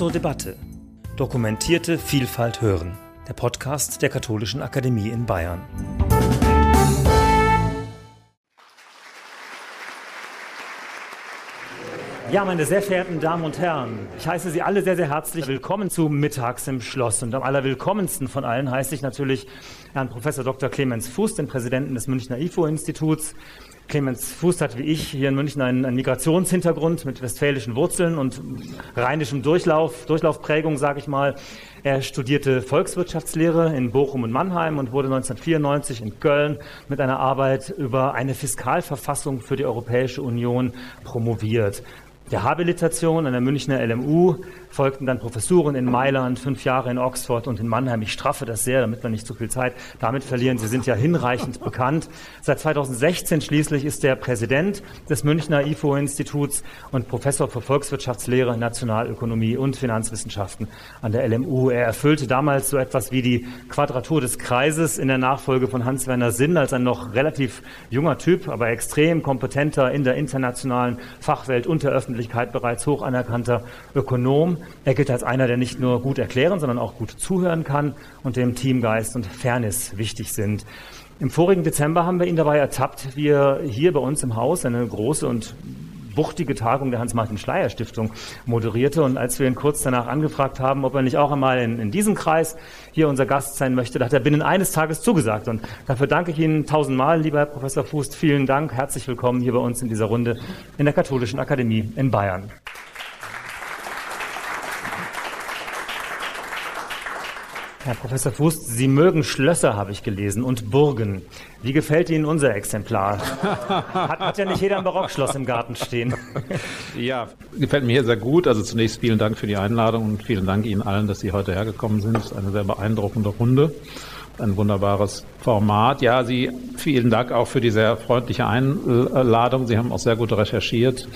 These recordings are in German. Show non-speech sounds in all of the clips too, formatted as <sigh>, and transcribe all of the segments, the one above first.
zur Debatte. Dokumentierte Vielfalt hören. Der Podcast der Katholischen Akademie in Bayern. Ja, meine sehr verehrten Damen und Herren, ich heiße Sie alle sehr, sehr herzlich willkommen zu Mittags im Schloss. Und am allerwillkommensten von allen heiße ich natürlich Herrn Professor Dr. Clemens Fuß, den Präsidenten des Münchner IFO-Instituts. Clemens Fuß hat wie ich hier in München einen, einen Migrationshintergrund mit westfälischen Wurzeln und rheinischem Durchlauf, Durchlaufprägung, sage ich mal. Er studierte Volkswirtschaftslehre in Bochum und Mannheim und wurde 1994 in Köln mit einer Arbeit über eine Fiskalverfassung für die Europäische Union promoviert der Habilitation an der Münchner LMU folgten dann Professuren in Mailand, fünf Jahre in Oxford und in Mannheim. Ich straffe das sehr, damit wir nicht zu viel Zeit damit verlieren. Sie sind ja hinreichend bekannt. Seit 2016 schließlich ist er Präsident des Münchner IFO-Instituts und Professor für Volkswirtschaftslehre, Nationalökonomie und Finanzwissenschaften an der LMU. Er erfüllte damals so etwas wie die Quadratur des Kreises in der Nachfolge von Hans-Werner Sinn als ein noch relativ junger Typ, aber extrem kompetenter in der internationalen Fachwelt und der Öffentlichkeit bereits hoch anerkannter Ökonom. Er gilt als einer, der nicht nur gut erklären, sondern auch gut zuhören kann und dem Teamgeist und Fairness wichtig sind. Im vorigen Dezember haben wir ihn dabei ertappt, wie er hier bei uns im Haus eine große und wuchtige Tagung der Hans-Martin-Schleyer-Stiftung moderierte. Und als wir ihn kurz danach angefragt haben, ob er nicht auch einmal in, in, diesem Kreis hier unser Gast sein möchte, da hat er binnen eines Tages zugesagt. Und dafür danke ich Ihnen tausendmal, lieber Herr Professor Fußt. Vielen Dank. Herzlich willkommen hier bei uns in dieser Runde in der Katholischen Akademie in Bayern. Herr Professor Fuß, Sie mögen Schlösser, habe ich gelesen, und Burgen. Wie gefällt Ihnen unser Exemplar? Hat, hat ja nicht jeder ein Barockschloss im Garten stehen. Ja, gefällt mir hier sehr gut. Also zunächst vielen Dank für die Einladung und vielen Dank Ihnen allen, dass Sie heute hergekommen sind. Es ist eine sehr beeindruckende Runde ein wunderbares Format. Ja, Sie, vielen Dank auch für die sehr freundliche Einladung. Sie haben auch sehr gut recherchiert.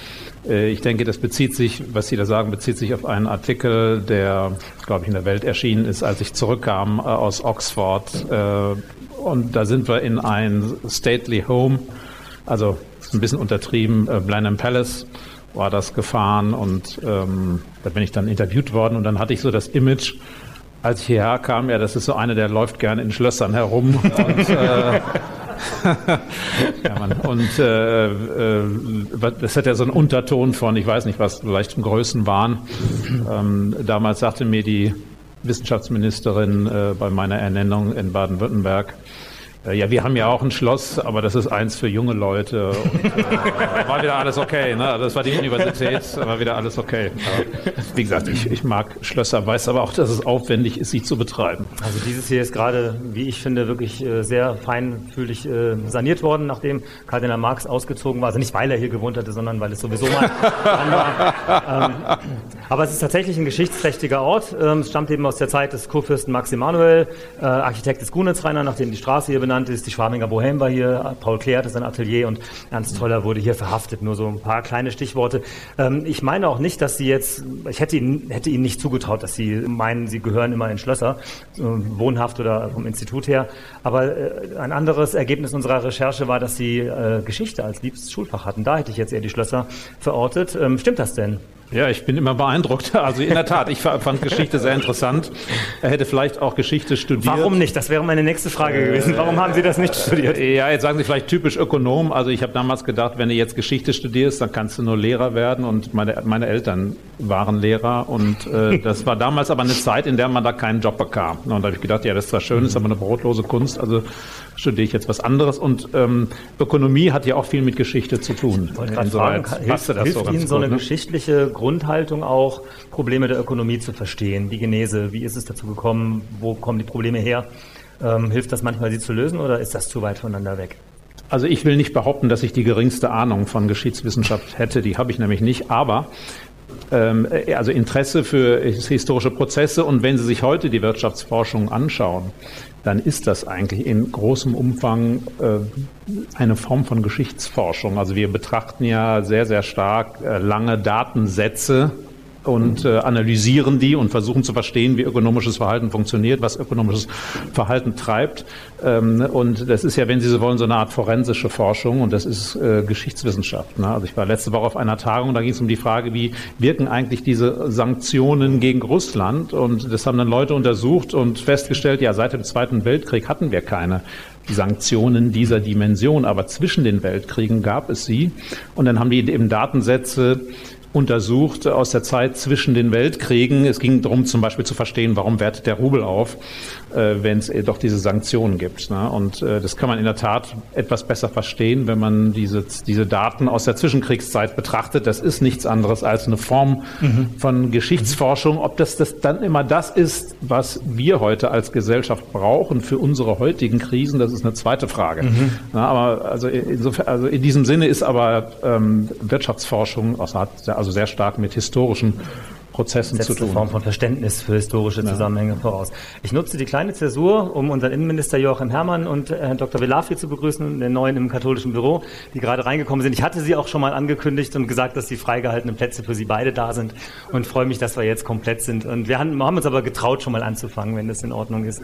Äh, ich denke, das bezieht sich, was Sie da sagen, bezieht sich auf einen Artikel, der, glaube ich, in der Welt erschienen ist, als ich zurückkam äh, aus Oxford. Äh, und da sind wir in ein Stately Home, also ein bisschen untertrieben, Blenheim Palace war das gefahren und ähm, da bin ich dann interviewt worden und dann hatte ich so das Image, als ich hierher kam, ja, das ist so einer, der läuft gerne in Schlössern herum. Und, äh, <laughs> ja, <laughs> und äh, äh, das hat ja so einen Unterton von, ich weiß nicht, was vielleicht Größen waren. Ähm, damals sagte mir die Wissenschaftsministerin äh, bei meiner Ernennung in Baden-Württemberg, ja, wir haben ja auch ein Schloss, aber das ist eins für junge Leute. Und, äh, <laughs> war wieder alles okay. Ne? Das war die Universität, <laughs> war wieder alles okay. Aber, wie gesagt, ich, ich mag Schlösser, weiß aber auch, dass es aufwendig ist, sie zu betreiben. Also dieses hier ist gerade, wie ich finde, wirklich äh, sehr feinfühlig äh, saniert worden, nachdem Kardinal Marx ausgezogen war. Also nicht, weil er hier gewohnt hatte, sondern weil es sowieso mal war. Ähm, aber es ist tatsächlich ein geschichtsträchtiger Ort. Ähm, es stammt eben aus der Zeit des Kurfürsten Max Emanuel, äh, Architekt des Gunnitzrainer, nachdem die Straße hier benannt benannt ist. Die Schwabinger Bohem war hier, Paul Klee hatte sein Atelier und Ernst Toller wurde hier verhaftet. Nur so ein paar kleine Stichworte. Ähm, ich meine auch nicht, dass Sie jetzt, ich hätte Ihnen, hätte Ihnen nicht zugetraut, dass Sie meinen, Sie gehören immer in Schlösser, wohnhaft oder vom Institut her. Aber äh, ein anderes Ergebnis unserer Recherche war, dass Sie äh, Geschichte als liebstes Schulfach hatten. Da hätte ich jetzt eher die Schlösser verortet. Ähm, stimmt das denn? Ja, ich bin immer beeindruckt. <laughs> Also in der Tat, ich fand Geschichte sehr interessant. Er hätte vielleicht auch Geschichte studiert. Warum nicht? Das wäre meine nächste Frage äh, gewesen. Warum haben Sie das nicht studiert? <laughs> Ja, jetzt sagen Sie vielleicht typisch Ökonom. Also ich habe damals gedacht, wenn du jetzt Geschichte studierst, dann kannst du nur Lehrer werden. Und meine, meine Eltern waren Lehrer. Und äh, <laughs> das war damals aber eine Zeit, in der man da keinen Job bekam. Und da habe ich gedacht, ja, das ist zwar schön, ist aber eine brotlose Kunst. Also studiere ich jetzt was anderes. Und ähm, Ökonomie hat ja auch viel mit Geschichte zu tun. Ich wollte fragen, hilft, hilft so Ihnen so eine gut, ne? geschichtliche Grundhaltung auch, Probleme der Ökonomie zu verstehen? Die Genese, wie ist es dazu gekommen? Wo kommen die Probleme her? Ähm, hilft das manchmal, sie zu lösen oder ist das zu weit voneinander weg? Also ich will nicht behaupten, dass ich die geringste Ahnung von Geschichtswissenschaft hätte. Die habe ich nämlich nicht. Aber ähm, also Interesse für historische Prozesse. Und wenn Sie sich heute die Wirtschaftsforschung anschauen, dann ist das eigentlich in großem Umfang äh, eine Form von Geschichtsforschung. Also wir betrachten ja sehr, sehr stark äh, lange Datensätze und äh, analysieren die und versuchen zu verstehen, wie ökonomisches Verhalten funktioniert, was ökonomisches Verhalten treibt. Ähm, und das ist ja, wenn Sie so wollen, so eine Art forensische Forschung und das ist äh, Geschichtswissenschaft. Ne? Also ich war letzte Woche auf einer Tagung, da ging es um die Frage, wie wirken eigentlich diese Sanktionen gegen Russland und das haben dann Leute untersucht und festgestellt, ja, seit dem Zweiten Weltkrieg hatten wir keine Sanktionen dieser Dimension, aber zwischen den Weltkriegen gab es sie und dann haben die eben Datensätze untersucht aus der Zeit zwischen den Weltkriegen. Es ging darum, zum Beispiel zu verstehen, warum wertet der Rubel auf, äh, wenn es doch diese Sanktionen gibt. Ne? Und äh, das kann man in der Tat etwas besser verstehen, wenn man diese, diese Daten aus der Zwischenkriegszeit betrachtet. Das ist nichts anderes als eine Form mhm. von Geschichtsforschung. Ob das, das dann immer das ist, was wir heute als Gesellschaft brauchen für unsere heutigen Krisen, das ist eine zweite Frage. Mhm. Aber also insofern, also in diesem Sinne ist aber ähm, Wirtschaftsforschung, also hat also sehr stark mit historischen Prozessen Setzt zu tun. Eine Form von Verständnis für historische Zusammenhänge ja. voraus. Ich nutze die kleine Zäsur, um unseren Innenminister Joachim Herrmann und äh, Herrn Dr. Velafri zu begrüßen, den neuen im katholischen Büro, die gerade reingekommen sind. Ich hatte sie auch schon mal angekündigt und gesagt, dass die freigehaltenen Plätze für sie beide da sind und freue mich, dass wir jetzt komplett sind. Und wir haben, haben uns aber getraut, schon mal anzufangen, wenn das in Ordnung ist.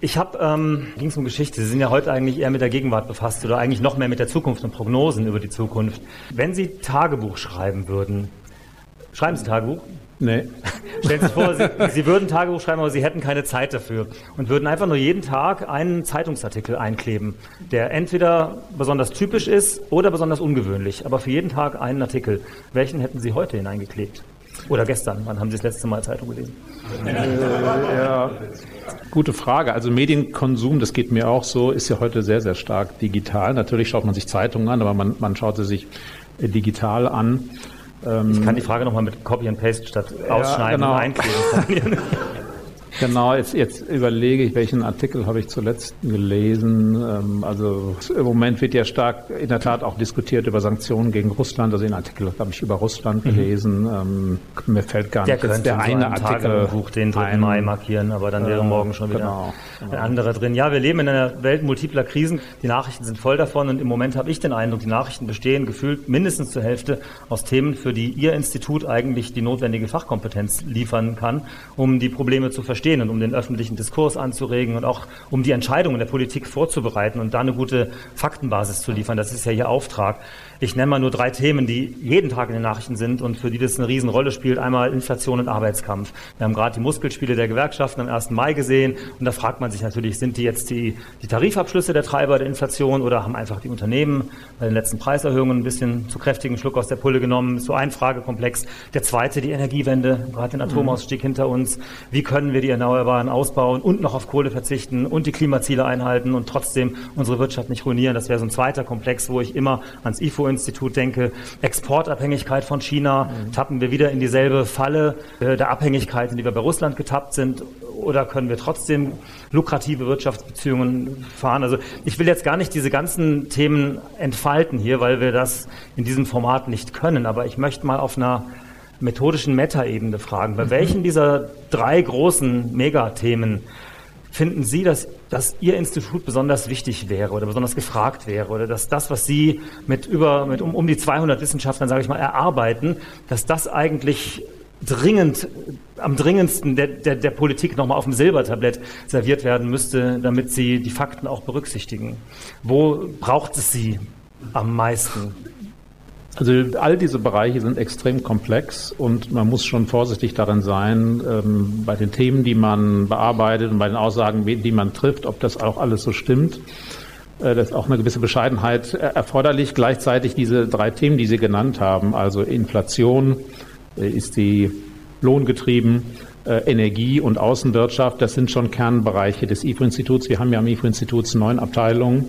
Ich habe, ähm, ging es um Geschichte. Sie sind ja heute eigentlich eher mit der Gegenwart befasst oder eigentlich noch mehr mit der Zukunft und Prognosen über die Zukunft. Wenn Sie Tagebuch schreiben würden, schreiben Sie Tagebuch? Nee. <laughs> Stellen Sie sich vor, Sie, Sie würden Tagebuch schreiben, aber Sie hätten keine Zeit dafür und würden einfach nur jeden Tag einen Zeitungsartikel einkleben, der entweder besonders typisch ist oder besonders ungewöhnlich, aber für jeden Tag einen Artikel. Welchen hätten Sie heute hineingeklebt? Oder gestern? Wann haben Sie das letzte Mal Zeitung gelesen? Äh, ja, gute Frage. Also Medienkonsum, das geht mir auch so, ist ja heute sehr, sehr stark digital. Natürlich schaut man sich Zeitungen an, aber man, man schaut sie sich äh, digital an. Ich kann die Frage nochmal mit Copy and Paste statt ausschneiden ja, genau. und einkleben <laughs> Genau, jetzt, jetzt überlege ich, welchen Artikel habe ich zuletzt gelesen. Ähm, also im Moment wird ja stark in der Tat auch diskutiert über Sanktionen gegen Russland. Also den Artikel habe ich über Russland mhm. gelesen. Mhm. mir fällt gar nicht der jetzt der eine so Artikel Buch den 3. Ein, Mai markieren, aber dann wäre äh, morgen schon wieder genau, genau. ein anderer drin. Ja, wir leben in einer Welt multipler Krisen. Die Nachrichten sind voll davon und im Moment habe ich den Eindruck, die Nachrichten bestehen gefühlt mindestens zur Hälfte aus Themen, für die Ihr Institut eigentlich die notwendige Fachkompetenz liefern kann, um die Probleme zu verstehen verstehen und um den öffentlichen Diskurs anzuregen und auch um die Entscheidungen der Politik vorzubereiten und da eine gute Faktenbasis zu liefern. Das ist ja Ihr Auftrag. Ich nenne mal nur drei Themen, die jeden Tag in den Nachrichten sind und für die das eine Riesenrolle spielt. Einmal Inflation und Arbeitskampf. Wir haben gerade die Muskelspiele der Gewerkschaften am 1. Mai gesehen und da fragt man sich natürlich, sind die jetzt die, die Tarifabschlüsse der Treiber der Inflation oder haben einfach die Unternehmen bei den letzten Preiserhöhungen ein bisschen zu kräftigen Schluck aus der Pulle genommen? So ein Fragekomplex. Der zweite, die Energiewende, gerade den Atomausstieg mhm. hinter uns. Wie können wir die Erneuerbaren ausbauen und noch auf Kohle verzichten und die Klimaziele einhalten und trotzdem unsere Wirtschaft nicht ruinieren? Das wäre so ein zweiter Komplex, wo ich immer ans IFO institut denke, Exportabhängigkeit von China, mhm. tappen wir wieder in dieselbe Falle äh, der Abhängigkeit, in die wir bei Russland getappt sind, oder können wir trotzdem lukrative Wirtschaftsbeziehungen fahren? Also ich will jetzt gar nicht diese ganzen Themen entfalten hier, weil wir das in diesem Format nicht können, aber ich möchte mal auf einer methodischen Metaebene fragen, bei mhm. welchen dieser drei großen Megathemen Finden Sie, dass, dass Ihr Institut besonders wichtig wäre oder besonders gefragt wäre oder dass das, was Sie mit über mit um, um die 200 Wissenschaftlern, sage ich mal, erarbeiten, dass das eigentlich dringend, am dringendsten der, der, der Politik nochmal auf dem Silbertablett serviert werden müsste, damit sie die Fakten auch berücksichtigen? Wo braucht es sie am meisten? Also all diese Bereiche sind extrem komplex und man muss schon vorsichtig darin sein, ähm, bei den Themen, die man bearbeitet und bei den Aussagen, die man trifft, ob das auch alles so stimmt. Äh, das ist auch eine gewisse Bescheidenheit erforderlich. Gleichzeitig diese drei Themen, die Sie genannt haben, also Inflation, äh, ist die lohngetrieben, äh, Energie und Außenwirtschaft, das sind schon Kernbereiche des IFO-Instituts. Wir haben ja am IFO-Institut neun Abteilungen.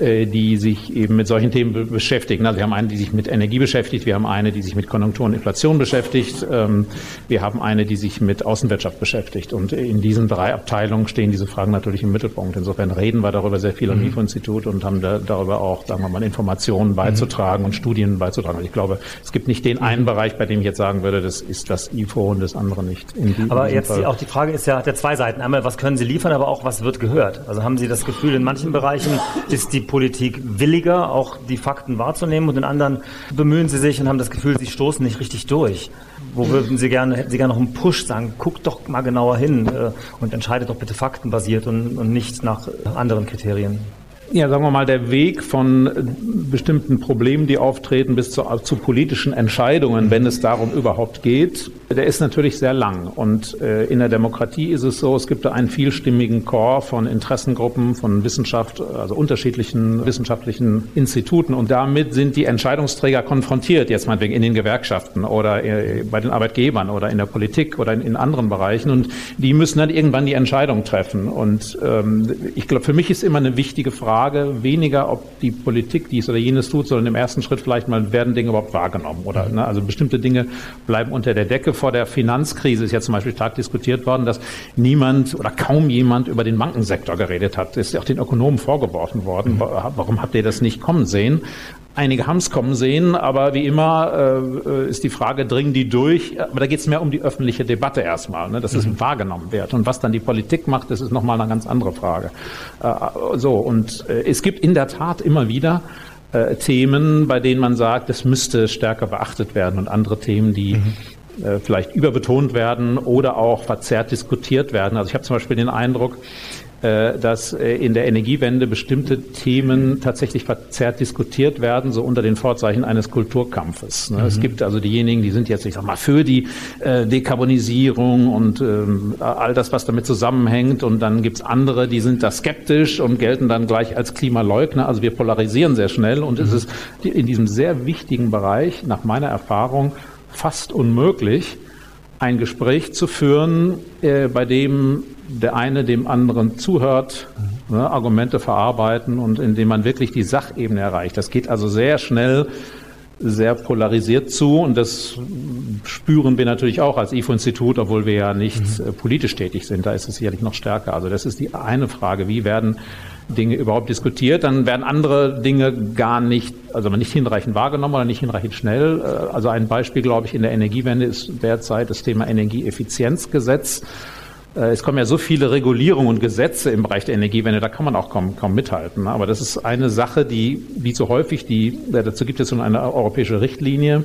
Äh, die sich eben mit solchen Themen beschäftigen. Also wir haben eine, die sich mit Energie beschäftigt, wir haben eine, die sich mit Konjunktur und Inflation beschäftigt, ähm, wir haben eine, die sich mit Außenwirtschaft beschäftigt. Und in diesen drei Abteilungen stehen diese Fragen natürlich im Mittelpunkt. Insofern reden wir darüber sehr viel am mhm. IFO-Institut und haben da, darüber auch, sagen wir mal, Informationen beizutragen mhm. und Studien beizutragen. Und ich glaube, es gibt nicht den einen Bereich, bei dem ich jetzt sagen würde, das ist das IFO und das andere nicht. Aber jetzt die, auch die Frage ist ja, hat ja zwei Seiten. Einmal, was können Sie liefern, aber auch, was wird gehört? Also haben Sie das Gefühl, in manchen Bereichen ist die Politik williger, auch die Fakten wahrzunehmen und in anderen bemühen sie sich und haben das Gefühl, sie stoßen nicht richtig durch. Wo würden Sie gerne, hätten Sie gerne noch einen Push sagen, guckt doch mal genauer hin äh, und entscheidet doch bitte faktenbasiert und, und nicht nach anderen Kriterien? Ja, sagen wir mal, der Weg von bestimmten Problemen, die auftreten, bis zu, zu, politischen Entscheidungen, wenn es darum überhaupt geht, der ist natürlich sehr lang. Und äh, in der Demokratie ist es so, es gibt da einen vielstimmigen Chor von Interessengruppen, von Wissenschaft, also unterschiedlichen wissenschaftlichen Instituten. Und damit sind die Entscheidungsträger konfrontiert, jetzt meinetwegen in den Gewerkschaften oder äh, bei den Arbeitgebern oder in der Politik oder in, in, anderen Bereichen. Und die müssen dann irgendwann die Entscheidung treffen. Und ähm, ich glaube, für mich ist immer eine wichtige Frage, Frage weniger, ob die Politik dies oder jenes tut, sondern im ersten Schritt vielleicht mal, werden Dinge überhaupt wahrgenommen oder, ne, also bestimmte Dinge bleiben unter der Decke. Vor der Finanzkrise ist ja zum Beispiel stark diskutiert worden, dass niemand oder kaum jemand über den Bankensektor geredet hat. Ist ja auch den Ökonomen vorgeworfen worden. Warum habt ihr das nicht kommen sehen? Einige haben es kommen sehen, aber wie immer äh, ist die Frage, dringen die durch? Aber da geht es mehr um die öffentliche Debatte erstmal, ne, dass mhm. es wahrgenommen wird. Und was dann die Politik macht, das ist nochmal eine ganz andere Frage. Äh, so, und äh, es gibt in der Tat immer wieder äh, Themen, bei denen man sagt, es müsste stärker beachtet werden und andere Themen, die mhm. äh, vielleicht überbetont werden oder auch verzerrt diskutiert werden. Also ich habe zum Beispiel den Eindruck, äh, dass äh, in der Energiewende bestimmte Themen tatsächlich verzerrt diskutiert werden, so unter den Vorzeichen eines Kulturkampfes. Ne? Mhm. Es gibt also diejenigen, die sind jetzt, ich sag mal, für die äh, Dekarbonisierung und ähm, all das, was damit zusammenhängt. Und dann gibt's andere, die sind da skeptisch und gelten dann gleich als Klimaleugner. Also wir polarisieren sehr schnell und mhm. es ist in diesem sehr wichtigen Bereich, nach meiner Erfahrung, fast unmöglich, ein Gespräch zu führen, äh, bei dem der eine dem anderen zuhört, ne, Argumente verarbeiten und indem man wirklich die Sachebene erreicht. Das geht also sehr schnell, sehr polarisiert zu und das spüren wir natürlich auch als IFO-Institut, obwohl wir ja nicht mhm. Äh, politisch tätig sind. Da ist es sicherlich noch stärker. Also das ist die eine Frage. Wie werden Dinge überhaupt diskutiert, dann werden andere Dinge gar nicht, also nicht hinreichend wahrgenommen oder nicht hinreichend schnell. Äh, also ein Beispiel, glaube ich, in der Energiewende ist derzeit das Thema Energieeffizienzgesetz. Äh, es kommen ja so viele Regulierungen und Gesetze im Bereich der Energiewende, da kann man auch kaum, kaum mithalten. Aber das ist eine Sache, die, wie so häufig, die, dazu gibt es so eine europäische Richtlinie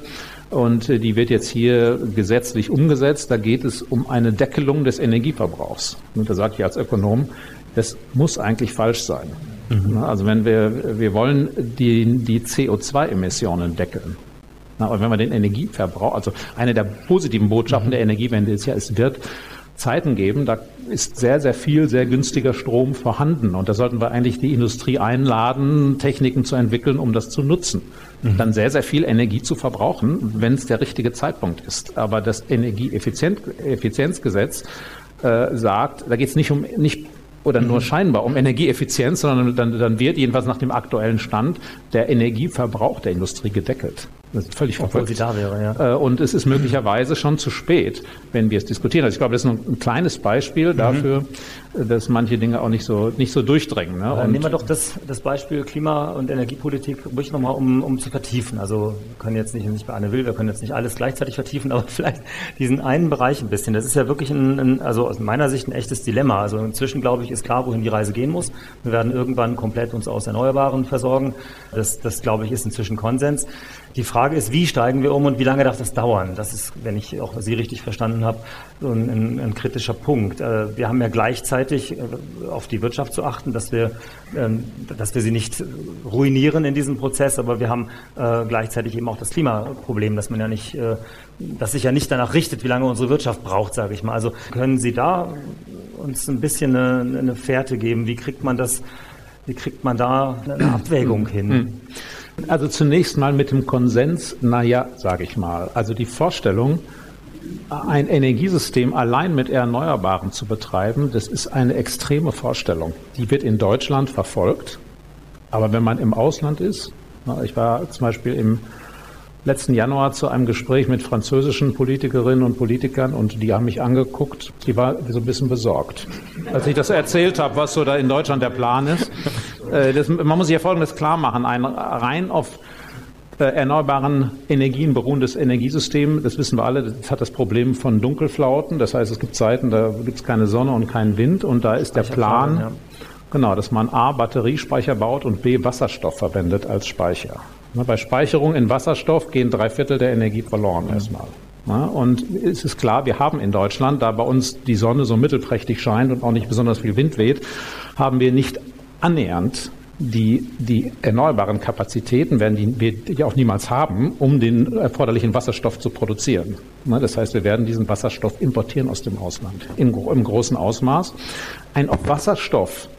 und äh, die wird jetzt hier gesetzlich umgesetzt. Da geht es um eine Deckelung des Energieverbrauchs. Und da sage ich als Ökonom, das muss eigentlich falsch sein. Mhm. Also wenn wir, wir wollen die, die CO2-Emissionen deckeln. Und wenn wir den Energieverbrauch, also eine der positiven Botschaften mhm. der Energiewende ist ja, es wird Zeiten geben, da ist sehr, sehr viel, sehr günstiger Strom vorhanden. Und da sollten wir eigentlich die Industrie einladen, Techniken zu entwickeln, um das zu nutzen. Mhm. Dann sehr, sehr viel Energie zu verbrauchen, wenn es der richtige Zeitpunkt ist. Aber das Energieeffizienzgesetz äh, sagt, da geht es nicht um, nicht oder nur mhm. scheinbar um Energieeffizienz, sondern dann, dann wird jedenfalls nach dem aktuellen Stand der Energieverbrauch der Industrie gedeckelt. Völlig verrückt. sie da wäre, ja. Äh, und es ist möglicherweise schon zu spät, wenn wir es diskutieren. Also ich glaube, das ist ein kleines Beispiel mhm. dafür, dass manche Dinge auch nicht so, nicht so durchdrängen. Ne? Und nehmen wir doch das, das Beispiel Klima- und Energiepolitik ruhig nochmal, um, um zu vertiefen. Also wir können jetzt nicht, nicht bei Anne Will, wir können jetzt nicht alles gleichzeitig vertiefen, aber <laughs> vielleicht diesen einen Bereich ein bisschen. Das ist ja wirklich ein, ein also aus meiner Sicht ein echtes Dilemma. Also inzwischen, glaube ich, ist klar, wohin die Reise gehen muss. Wir werden irgendwann komplett uns aus Erneuerbaren versorgen. Das, das glaube ich, ist inzwischen Konsens. Die Frage ist, wie steigen wir um und wie lange darf das dauern? Das ist, wenn ich auch Sie richtig verstanden habe, so ein, ein, ein kritischer Punkt. Äh, wir haben ja gleichzeitig äh, auf die Wirtschaft zu achten, dass wir, ähm, dass wir sie nicht ruinieren in diesem Prozess, aber wir haben äh, gleichzeitig eben auch das Klimaproblem, dass man ja nicht, dass sich ja nicht danach richtet, wie lange unsere Wirtschaft braucht, sage ich mal. Also können Sie da uns ein bisschen eine, eine Fährte geben? Wie kriegt man das, wie kriegt man da eine Abwägung <clears throat> hin? Also zunächst mal mit dem Konsens, naja, sage ich mal. Also die Vorstellung, ein Energiesystem allein mit Erneuerbaren zu betreiben, das ist eine extreme Vorstellung. Die wird in Deutschland verfolgt. Aber wenn man im Ausland ist, ich war zum Beispiel im letzten Januar zu einem Gespräch mit französischen Politikerinnen und Politikern und die haben mich angeguckt. Die war so ein bisschen besorgt, als ich das erzählt habe, was so da in Deutschland der Plan ist. Äh, das, man muss sich ja Folgendes klar machen. Ein rein auf äh, erneuerbaren Energien beruhendes Energiesystem, das wissen wir alle, das hat das Problem von Dunkelflauten. Das heißt, es gibt Zeiten, da gibt es keine Sonne und keinen Wind und da ist der Plan, Genau, dass man A, Batteriespeicher baut und B, Wasserstoff verwendet als Speicher. Bei Speicherung in Wasserstoff gehen drei Viertel der Energie verloren erstmal. Und es ist klar, wir haben in Deutschland, da bei uns die Sonne so mittelprächtig scheint und auch nicht besonders viel Wind weht, haben wir nicht annähernd die, die erneuerbaren Kapazitäten werden wir die auch niemals haben, um den erforderlichen Wasserstoff zu produzieren. Das heißt, wir werden diesen Wasserstoff importieren aus dem Ausland im, im großen Ausmaß. Ein auf Wasserstoff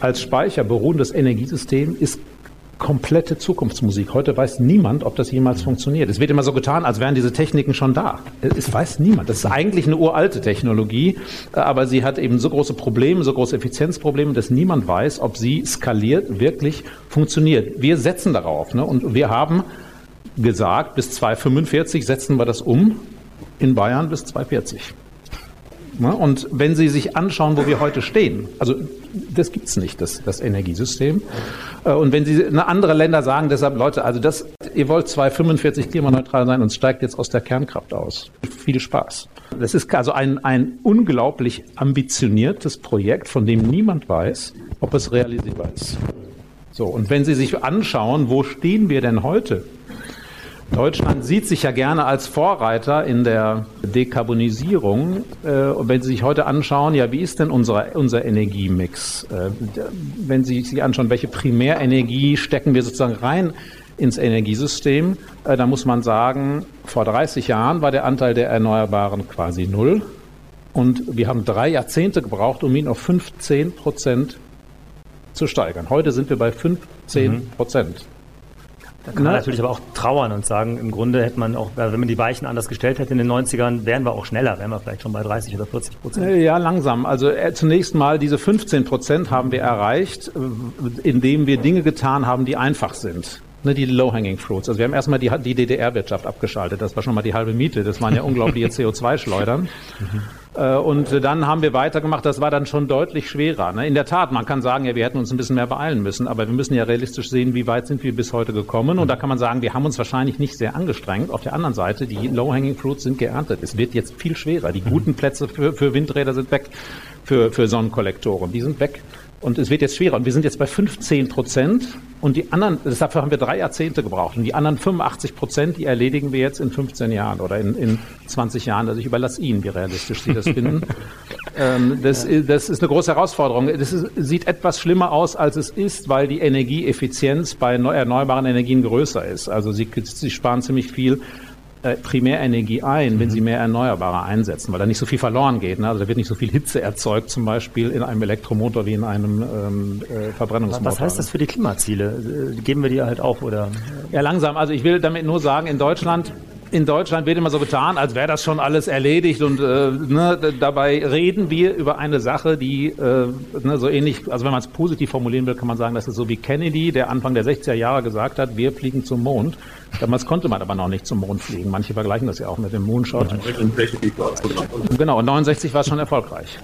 als Speicher beruhendes Energiesystem ist komplette Zukunftsmusik. Heute weiß niemand, ob das jemals funktioniert. Es wird immer so getan, als wären diese Techniken schon da. Es weiß niemand. Das ist eigentlich eine uralte Technologie, aber sie hat eben so große Probleme, so große Effizienzprobleme, dass niemand weiß, ob sie skaliert wirklich funktioniert. Wir setzen darauf ne? und wir haben gesagt, bis 2045 setzen wir das um, in Bayern bis 2040. Ne? Und wenn Sie sich anschauen, wo wir heute stehen, also das gibt's nicht, das, das Energiesystem. Äh, und wenn Sie eine andere Länder sagen, deshalb Leute, also das, ihr wollt 245 klimaneutral sein und steigt jetzt aus der Kernkraft aus. Viel Spaß. Das ist also ein, ein unglaublich ambitioniertes Projekt, von dem niemand weiß, ob es realisierbar ist. So, und wenn Sie sich anschauen, wo stehen wir denn heute? Deutschland sieht sich ja gerne als Vorreiter in der Dekarbonisierung. Äh, und wenn Sie sich heute anschauen, ja, wie ist denn unser, unser Energiemix? Äh, wenn Sie sich anschauen, welche Primärenergie stecken wir sozusagen rein ins Energiesystem, äh, dann muss man sagen, vor 30 Jahren war der Anteil der Erneuerbaren quasi null. Und wir haben drei Jahrzehnte gebraucht, um ihn auf 15 Prozent zu steigern. Heute sind wir bei 15 Prozent. Mhm. Da kann man ne? natürlich aber auch trauern und sagen, im Grunde hätte man auch, wenn man die Weichen anders gestellt hätte in den 90ern, wären wir auch schneller, wären wir vielleicht schon bei 30 oder 40 Prozent. Äh, ja, langsam. Also äh, zunächst mal diese 15 Prozent haben wir erreicht, äh, indem wir Dinge getan haben, die einfach sind. Ne, die Low-Hanging Fruits. Also wir haben erstmal die, die DDR-Wirtschaft abgeschaltet. Das war schon mal die halbe Miete. Das waren ja unglaubliche <laughs> CO2-Schleudern. Mhm. Und dann haben wir weitergemacht. Das war dann schon deutlich schwerer. Ne? In der Tat, man kann sagen, ja, wir hätten uns ein bisschen mehr beeilen müssen. Aber wir müssen ja realistisch sehen, wie weit sind wir bis heute gekommen. Und da kann man sagen, wir haben uns wahrscheinlich nicht sehr angestrengt. Auf der anderen Seite, die Low-Hanging Fruits sind geerntet. Es wird jetzt viel schwerer. Die guten Plätze für, für Windräder sind weg. Für, für Sonnenkollektoren. Die sind weg. Und es wird jetzt schwerer. Und wir sind jetzt bei 15 Prozent. Und die anderen, deshalb haben wir drei Jahrzehnte gebraucht. Und die anderen 85 Prozent, die erledigen wir jetzt in 15 Jahren oder in, in 20 Jahren. Also ich überlasse Ihnen, wie realistisch Sie das <laughs> finden. ähm, das, das, ist eine große Herausforderung. Das ist, sieht etwas schlimmer aus, als es ist, weil die Energieeffizienz bei erneuerbaren Energien größer ist. Also Sie, Sie sparen ziemlich viel äh, Primärenergie ein, wenn sie mhm. mehr Erneuerbare einsetzen, weil da nicht so viel verloren geht. Ne? Also da wird nicht so viel Hitze erzeugt, zum Beispiel in einem Elektromotor wie in einem ähm, äh, Verbrennungsmotor. Was heißt das für die Klimaziele? Äh, geben wir die halt auch oder? Ja, langsam. Also ich will damit nur sagen, in Deutschland in Deutschland wird immer so getan, als wäre das schon alles erledigt und äh, ne, dabei reden wir über eine Sache, die äh, ne, so ähnlich, also wenn man es positiv formulieren will, kann man sagen, das ist so wie Kennedy, der Anfang der 60er Jahre gesagt hat, wir fliegen zum Mond. Damals konnte man aber noch nicht zum Mond fliegen. Manche vergleichen das ja auch mit dem Moonshot. Genau, und 69 war es schon erfolgreich.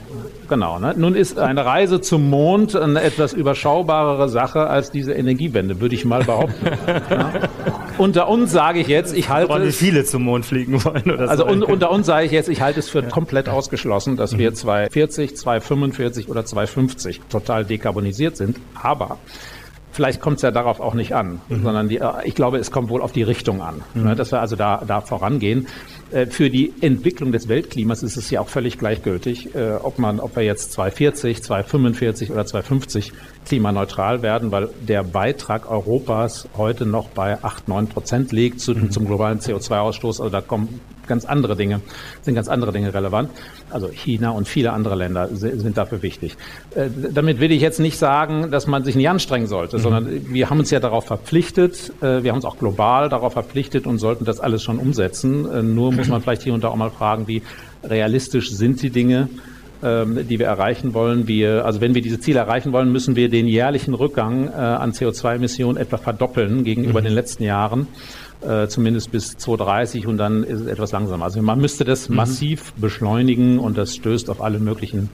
Genau. Ne? Nun ist eine Reise zum Mond eine etwas überschaubarere Sache als diese Energiewende, würde ich mal behaupten. ja? <laughs> Unter uns sage ich jetzt, ich halte es. viele zum Mond fliegen wollen oder Also so. un, unter uns sage ich jetzt, ich halte es für ja. komplett ausgeschlossen, dass wir 2040, 2045 oder 2050 total dekarbonisiert sind. Aber Vielleicht kommt es ja darauf auch nicht an, mhm. sondern die, äh, ich glaube, es kommt wohl auf die Richtung an, mhm. ne, dass wir also da, da vorangehen. Äh, für die Entwicklung des Weltklimas ist es ja auch völlig gleichgültig, äh, ob man, ob wir jetzt 240, 245 oder 250 klimaneutral werden, weil der Beitrag Europas heute noch bei 8, 9 Prozent liegt zu, mhm. zum globalen CO2-Ausstoß. Also da kommen ganz andere Dinge, sind ganz andere Dinge relevant. Also China und viele andere Länder sind dafür wichtig. Äh, damit will ich jetzt nicht sagen, dass man sich nicht anstrengen sollte, mhm. sondern wir haben uns ja darauf verpflichtet, äh, wir haben uns auch global darauf verpflichtet und sollten das alles schon umsetzen. Äh, nur muss <clears throat> man vielleicht hier und da auch mal fragen, wie realistisch sind die Dinge, ähm, die wir erreichen wollen. Wir, also wenn wir diese Ziele erreichen wollen, müssen wir den jährlichen Rückgang an CO2-Emissionen etwa verdoppeln gegenüber mhm. den letzten Jahren äh, zumindest bis 2030 und dann ist es etwas langsamer. Also man müsste das mhm. massiv beschleunigen und das stößt auf alle möglichen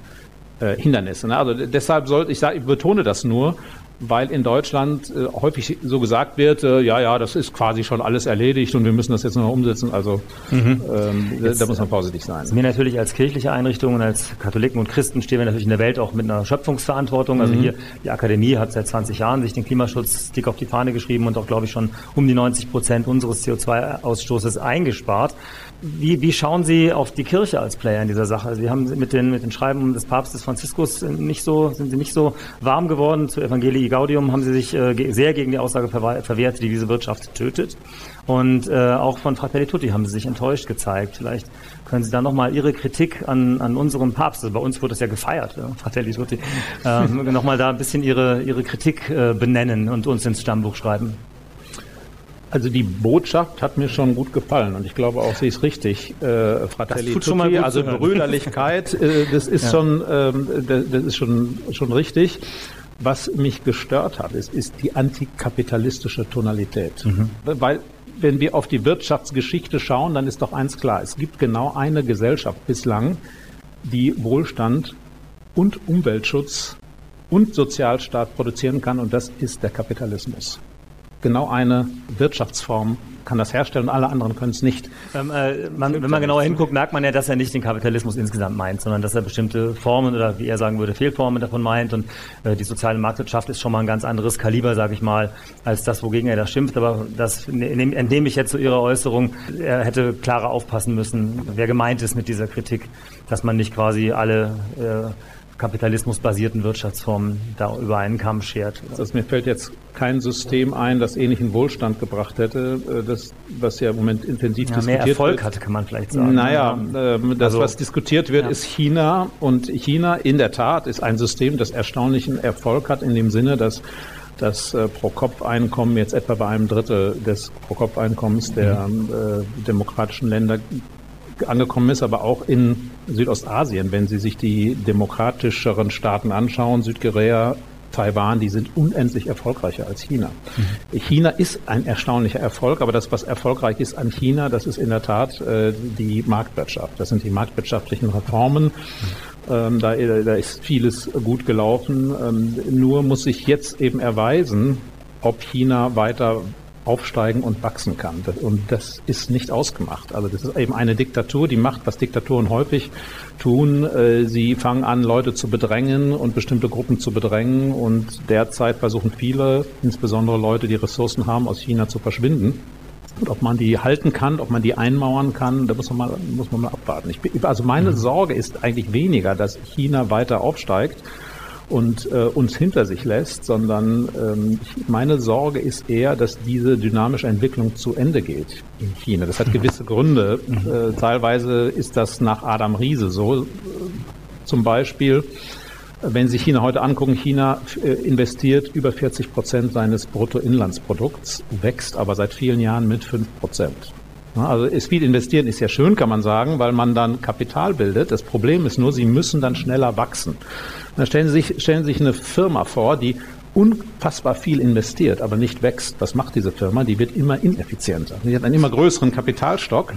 äh, Hindernisse. Ne? Also deshalb sollte ich sagen, ich betone das nur, weil in Deutschland äh, häufig so gesagt wird, äh, ja, ja, das ist quasi schon alles erledigt und wir müssen das jetzt noch umsetzen. Also mhm. ähm, jetzt, da muss man vorsichtig sein. Wir natürlich als kirchliche Einrichtung und als Katholiken und Christen stehen wir natürlich in der Welt auch mit einer Schöpfungsverantwortung. Also mhm. hier die Akademie hat seit 20 Jahren sich den Klimaschutz dick auf die Fahne geschrieben und auch, glaube ich, schon um die 90 Prozent unseres CO2-Ausstoßes eingespart. Wie, wie schauen Sie auf die Kirche als Player in dieser Sache? Sie haben mit den, mit den Schreiben des Papstes Franziskus nicht so, sind Sie nicht so warm geworden. Zu Evangelii Gaudium haben Sie sich äh, sehr gegen die Aussage verwehrt, die diese Wirtschaft tötet. Und äh, auch von Fratelli Tutti haben Sie sich enttäuscht gezeigt. Vielleicht können Sie da nochmal Ihre Kritik an, an unserem Papst, also bei uns wurde das ja gefeiert, ja, Fratelli Tutti, äh, <laughs> nochmal da ein bisschen Ihre, Ihre Kritik äh, benennen und uns ins Stammbuch schreiben. Also die Botschaft hat mir schon gut gefallen und ich glaube auch, sie ist richtig. Äh, Fratelli das Tutti, also Brüderlichkeit, äh, das ist <laughs> ja. schon, ähm, das, das, ist schon, schon richtig. Was mich gestört hat, ist, ist die antikapitalistische Tonalität. Mhm. Weil wenn wir auf die Wirtschaftsgeschichte schauen, dann ist doch eins klar. Es gibt genau eine Gesellschaft bislang, die Wohlstand und Umweltschutz und Sozialstaat produzieren kann und das ist der Kapitalismus genau eine Wirtschaftsform kann das herstellen und alle anderen können es nicht. Ähm, äh, man, wenn man genauer hinguckt, merkt man ja, dass er nicht den Kapitalismus insgesamt meint, sondern dass er bestimmte Formen oder wie er sagen würde, Fehlformen davon meint. Und äh, die soziale Marktwirtschaft ist schon mal ein ganz anderes Kaliber, sage ich mal, als das, wogegen er da schimpft. Aber das entnehme ich jetzt zu Ihrer Äußerung, er hätte klarer aufpassen müssen, wer gemeint ist mit dieser Kritik, dass man nicht quasi alle äh, kapitalismusbasierten Wirtschaftsformen da über einen Kamm schert. Also mir fällt jetzt kein System ein, das ähnlichen Wohlstand gebracht hätte, äh, das, was ja im Moment intensiv ja, diskutiert mehr Erfolg wird. hatte, kann man vielleicht sagen. Naja, äh, das, also, was diskutiert wird, ja. ist China. Und China in der Tat ist ein System, das erstaunlichen Erfolg hat in dem Sinne, dass das äh, Pro-Kopf-Einkommen jetzt etwa bei einem Drittel des Pro-Kopf-Einkommens der mhm. äh, demokratischen Länder angekommen ist, aber auch in Südostasien, wenn Sie sich die demokratischeren Staaten anschauen, Südkorea, Taiwan, die sind unendlich erfolgreicher als China. Mhm. China ist ein erstaunlicher Erfolg, aber das, was erfolgreich ist an China, das ist in der Tat äh, die Marktwirtschaft. Das sind die marktwirtschaftlichen Reformen. Mhm. Ähm, da, da, ist vieles gut gelaufen. Ähm, nur muss sich jetzt eben erweisen, ob China weiter aufsteigen und wachsen kann. Und das ist nicht ausgemacht. Also das ist eben eine Diktatur, die macht, was Diktaturen häufig tun. Äh, sie fangen an, Leute zu bedrängen und bestimmte Gruppen zu bedrängen. Und derzeit versuchen viele, insbesondere Leute, die Ressourcen haben, aus China zu verschwinden. Und ob man die halten kann, ob man die einmauern kann, da muss man mal, muss man mal abwarten. Ich, also meine mhm. Sorge ist eigentlich weniger, dass China weiter aufsteigt, und äh, uns hinter sich lässt, sondern ähm, meine Sorge ist eher, dass diese dynamische Entwicklung zu Ende geht in China. Das hat mhm. gewisse Gründe. Mhm. Äh, teilweise ist das nach Adam Riese so. Äh, zum Beispiel, wenn Sie China heute angucken, China äh, investiert über 40 Prozent seines Bruttoinlandsprodukts, wächst aber seit vielen Jahren mit 5 Prozent. Also ist viel investieren ist ja schön, kann man sagen, weil man dann Kapital bildet. Das Problem ist nur, sie müssen dann schneller wachsen. Dann stellen Sie sich, stellen Sie sich eine Firma vor, die unfassbar viel investiert, aber nicht wächst. Was macht diese Firma? Die wird immer ineffizienter. Sie hat einen immer größeren Kapitalstock,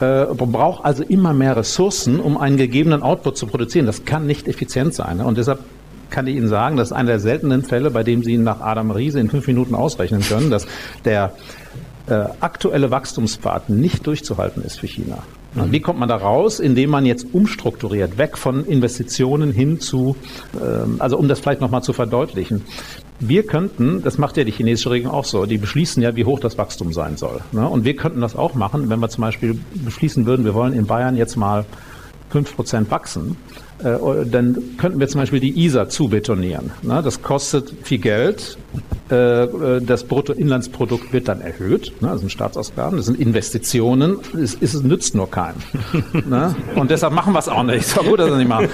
äh, braucht also immer mehr Ressourcen, um einen gegebenen Output zu produzieren. Das kann nicht effizient sein. Und deshalb kann ich Ihnen sagen, das ist einer der seltenen Fälle, bei dem Sie nach Adam Riese in fünf Minuten ausrechnen können, dass der aktuelle Wachstumspfad nicht durchzuhalten ist für China. Mhm. Wie kommt man da raus? Indem man jetzt umstrukturiert, weg von Investitionen hin zu, ähm, also um das vielleicht nochmal zu verdeutlichen. Wir könnten, das macht ja die chinesische Regierung auch so, die beschließen ja, wie hoch das Wachstum sein soll. Und wir könnten das auch machen, wenn wir zum Beispiel beschließen würden, wir wollen in Bayern jetzt mal fünf Prozent wachsen äh, dann könnten wir zum Beispiel die ISA zubetonieren. Das kostet viel Geld. Äh, das Bruttoinlandsprodukt wird dann erhöht. Ne? Das sind Staatsausgaben, das sind Investitionen. Es, es nützt nur keinem. ne? Und deshalb machen wir es auch nicht. Ist auch gut, dass wir es nicht machen.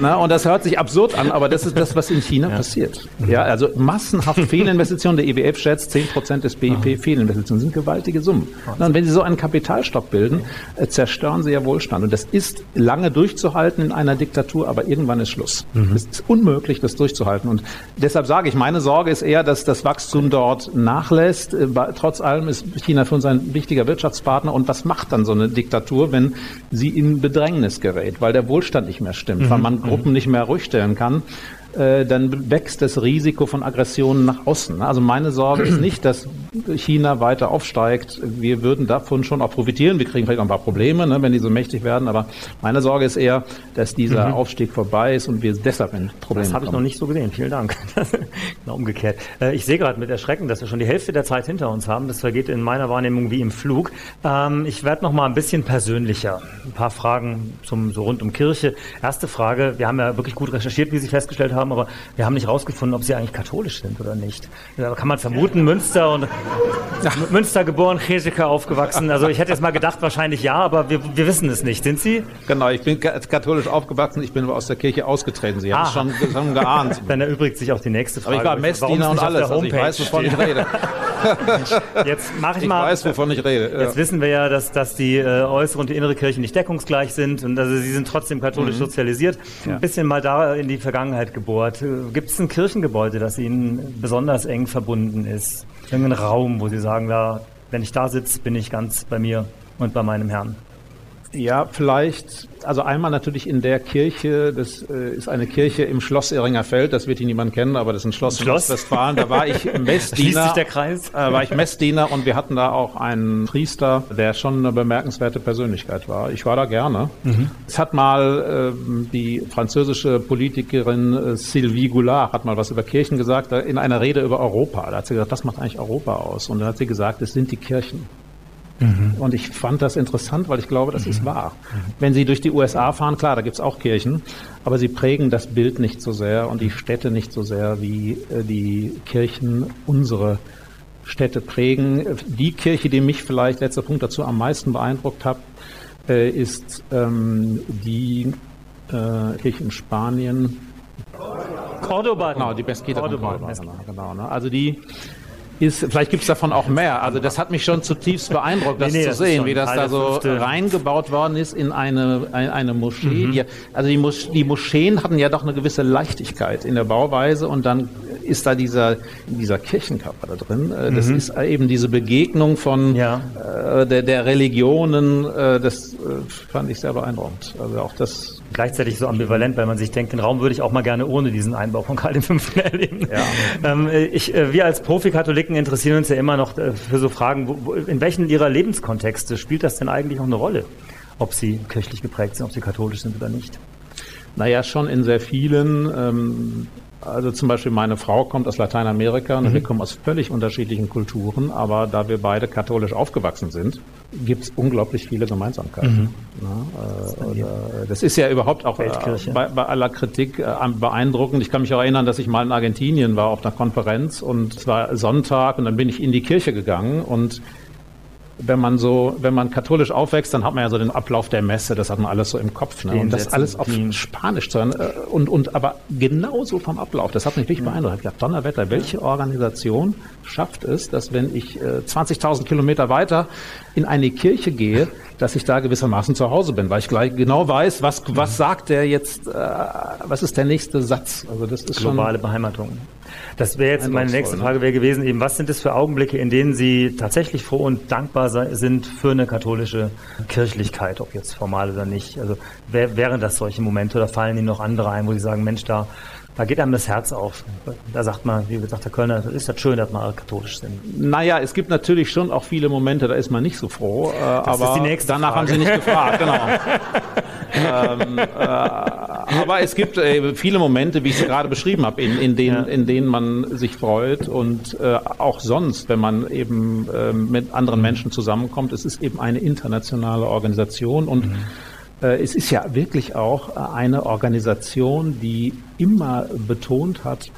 ne? Und das hört sich absurd an, aber das ist das, was in China ja. passiert. Ja, also massenhaft <laughs> Fehlinvestitionen. Der IWF schätzt 10 Prozent des BIP Fehlinvestitionen sind gewaltige Summen. Und wenn Sie so einen Kapitalstock bilden, äh, zerstören Sie ja Wohlstand. Und das ist lange durchzuhalten in einer Diktatur Diktatur, aber irgendwann ist Schluss. Mhm. Es ist unmöglich, das durchzuhalten. Und deshalb sage ich, meine Sorge ist eher, dass das Wachstum dort nachlässt. Äh, trotz allem ist China für uns ein wichtiger Wirtschaftspartner. Und was macht dann so eine Diktatur, wenn sie in Bedrängnis gerät, weil der Wohlstand nicht mehr stimmt, mhm. weil man Gruppen mhm. nicht mehr ruhig stellen kann? Äh, dann wächst das Risiko von Aggressionen nach außen. Also meine Sorge ist nicht, dass China weiter aufsteigt. Wir würden davon schon auch profitieren. Wir kriegen vielleicht auch ein paar Probleme, ne, wenn die so mächtig werden. Aber meine Sorge ist eher, dass dieser mhm. Aufstieg vorbei ist und wir deshalb in Probleme Das habe ich noch nicht so gesehen. Vielen Dank. <laughs> genau umgekehrt. Äh, ich sehe gerade mit Erschrecken, dass wir schon die Hälfte der Zeit hinter uns haben. Das vergeht in meiner Wahrnehmung wie im Flug. Ähm, ich werde noch mal ein bisschen persönlicher. Ein paar Fragen zum so rund um Kirche. Erste Frage. Wir haben ja wirklich gut recherchiert, wie Sie festgestellt haben, aber wir haben nicht herausgefunden, ob Sie eigentlich katholisch sind oder nicht. Da kann man vermuten, Münster und Münster geboren, Chesika aufgewachsen. Also ich hätte jetzt mal gedacht, wahrscheinlich ja, aber wir, wir wissen es nicht. Sind Sie? Genau, ich bin katholisch aufgewachsen, ich bin aus der Kirche ausgetreten. Sie haben es schon, schon geahnt. <laughs> Dann erübrigt sich auch die nächste Frage. Aber ich war Messdiener und alles, also ich weiß, wovon ich rede. jetzt mache ich, ich mal. Ich weiß, wovon ich rede. Ja. Jetzt wissen wir ja, dass, dass die äh, äußere und die innere Kirche nicht deckungsgleich sind und also sie sind trotzdem katholisch mhm. sozialisiert. Ja. Ein bisschen mal da in die Vergangenheit gebohrt. Gibt es ein Kirchengebäude, das Ihnen besonders eng verbunden ist? Irgendeinen Raum, wo Sie sagen, da, wenn ich da sitze, bin ich ganz bei mir und bei meinem Herrn? Ja, vielleicht, also einmal natürlich in der Kirche, das äh, ist eine Kirche im Schloss Iringer Feld, das wird hier niemand kennen, aber das ist ein Schloss, Schloss? in Westfalen, da war ich <laughs> Messdiener. sich der Kreis? Äh, war ich Messdiener und wir hatten da auch einen Priester, der schon eine bemerkenswerte Persönlichkeit war. Ich war da gerne. Mhm. Es hat mal äh, die französische Politikerin äh, Sylvie Goulard hat mal was über Kirchen gesagt, in einer Rede über Europa. Da hat sie gesagt, das macht eigentlich Europa aus. Und dann hat sie gesagt, es sind die Kirchen. Mhm. Und ich fand das interessant, weil ich glaube, das mhm. ist wahr. Wenn Sie durch die USA fahren, klar, da gibt es auch Kirchen, aber sie prägen das Bild nicht so sehr und die Städte nicht so sehr, wie äh, die Kirchen unsere Städte prägen. Die Kirche, die mich vielleicht, letzter Punkt dazu, am meisten beeindruckt hat, äh, ist ähm, die äh, Kirche in Spanien. Cordoba. Genau, die Mesquita Cordoba. Cordoba genau, genau ne? Also die ist, vielleicht gibt es davon auch mehr. Also das hat mich schon zutiefst beeindruckt, das nee, nee, zu das sehen, wie das da so fünfte. reingebaut worden ist in eine, eine, eine Moschee. Mhm. Die, also die, Mosch, die Moscheen hatten ja doch eine gewisse Leichtigkeit in der Bauweise und dann ist da dieser, dieser Kirchenkörper da drin. Äh, das mhm. ist eben diese Begegnung von ja. äh, der, der Religionen, äh, das äh, fand ich sehr beeindruckend. Also auch das gleichzeitig so ambivalent, weil man sich denkt, den Raum würde ich auch mal gerne ohne diesen Einbau von Karl V. erleben. Ja. <laughs> Ähm, ich, äh, wir als Profi-Katholiken interessieren uns ja immer noch für so Fragen, wo, wo, in welchen ihrer Lebenskontexte spielt das denn eigentlich noch eine Rolle? Ob sie kirchlich geprägt sind, ob sie katholisch sind oder nicht? Naja, schon in sehr vielen. Ähm, also zum Beispiel meine Frau kommt aus Lateinamerika und mhm. wir kommen aus völlig unterschiedlichen Kulturen, aber da wir beide katholisch aufgewachsen sind, gibt es unglaublich viele Gemeinsamkeiten. Mhm. Ja, äh, das ist ja überhaupt auch äh, bei, bei, aller Kritik äh, beeindruckend. Ich kann mich auch erinnern, dass ich mal in Argentinien war auf einer Konferenz und es war Sonntag und dann bin ich in die Kirche gegangen und wenn man so, wenn man katholisch aufwächst, dann hat man ja so den Ablauf der Messe, das hat man alles so im Kopf. Ne? Und das alles auf Spanisch zu hören. Äh, und, und aber genauso vom Ablauf, das hat mich wirklich beeindruckt. Ich gedacht, Donnerwetter, welche Organisation schafft es, dass wenn ich äh, 20.000 Kilometer weiter in eine Kirche gehe, dass ich da gewissermaßen zu Hause bin, weil ich gleich genau weiß, was, was sagt der jetzt, äh, was ist der nächste Satz. Also das ist globale schon, Beheimatung. Das wäre jetzt meine nächste ne? Frage wäre gewesen, eben, was sind es für Augenblicke, in denen Sie tatsächlich froh und dankbar sind für eine katholische Kirchlichkeit, ob jetzt formal oder nicht? Also wären das solche Momente oder fallen Ihnen noch andere ein, wo Sie sagen, Mensch, da da geht einem das Herz auf. Da sagt man, wie gesagt, der Kölner, ist das schön, dass wir katholisch sind. Naja, es gibt natürlich schon auch viele Momente, da ist man nicht so froh. Äh, das aber ist die nächste danach Frage. haben Sie nicht gefragt, genau. <laughs> ähm, äh, aber es gibt äh, viele Momente, wie ich es gerade beschrieben habe, in, in, denen, ja. in denen man sich freut und äh, auch sonst, wenn man eben äh, mit anderen Menschen zusammenkommt. Es ist eben eine internationale Organisation und mhm es ist ja wirklich auch äh, eine Organisation, die immer betont hat,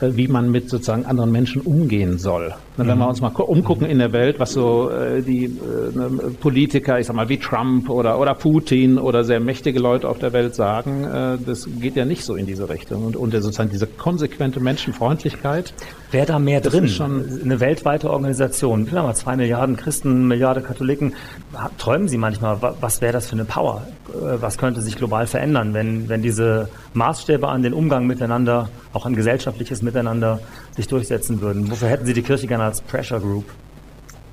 äh, wie man mit sozusagen anderen Menschen umgehen soll. Wenn wir mhm. uns mal umgucken in der Welt, was so äh, die äh, ne, Politiker, ich sag mal wie Trump oder oder Putin oder sehr mächtige Leute auf der Welt sagen, äh, das geht ja nicht so in diese Richtung und, und sozusagen diese konsequente Menschenfreundlichkeit. Wäre da mehr drin? Schon eine weltweite Organisation. Wir haben zwei Milliarden Christen, Milliarden Katholiken. Träumen Sie manchmal, was wäre das für eine Power? Was könnte sich global verändern, wenn wenn diese Maßstäbe an den Umgang miteinander, auch an gesellschaftliches Miteinander sich durchsetzen würden? Wofür hätten Sie die Kirche gerne als Pressure Group?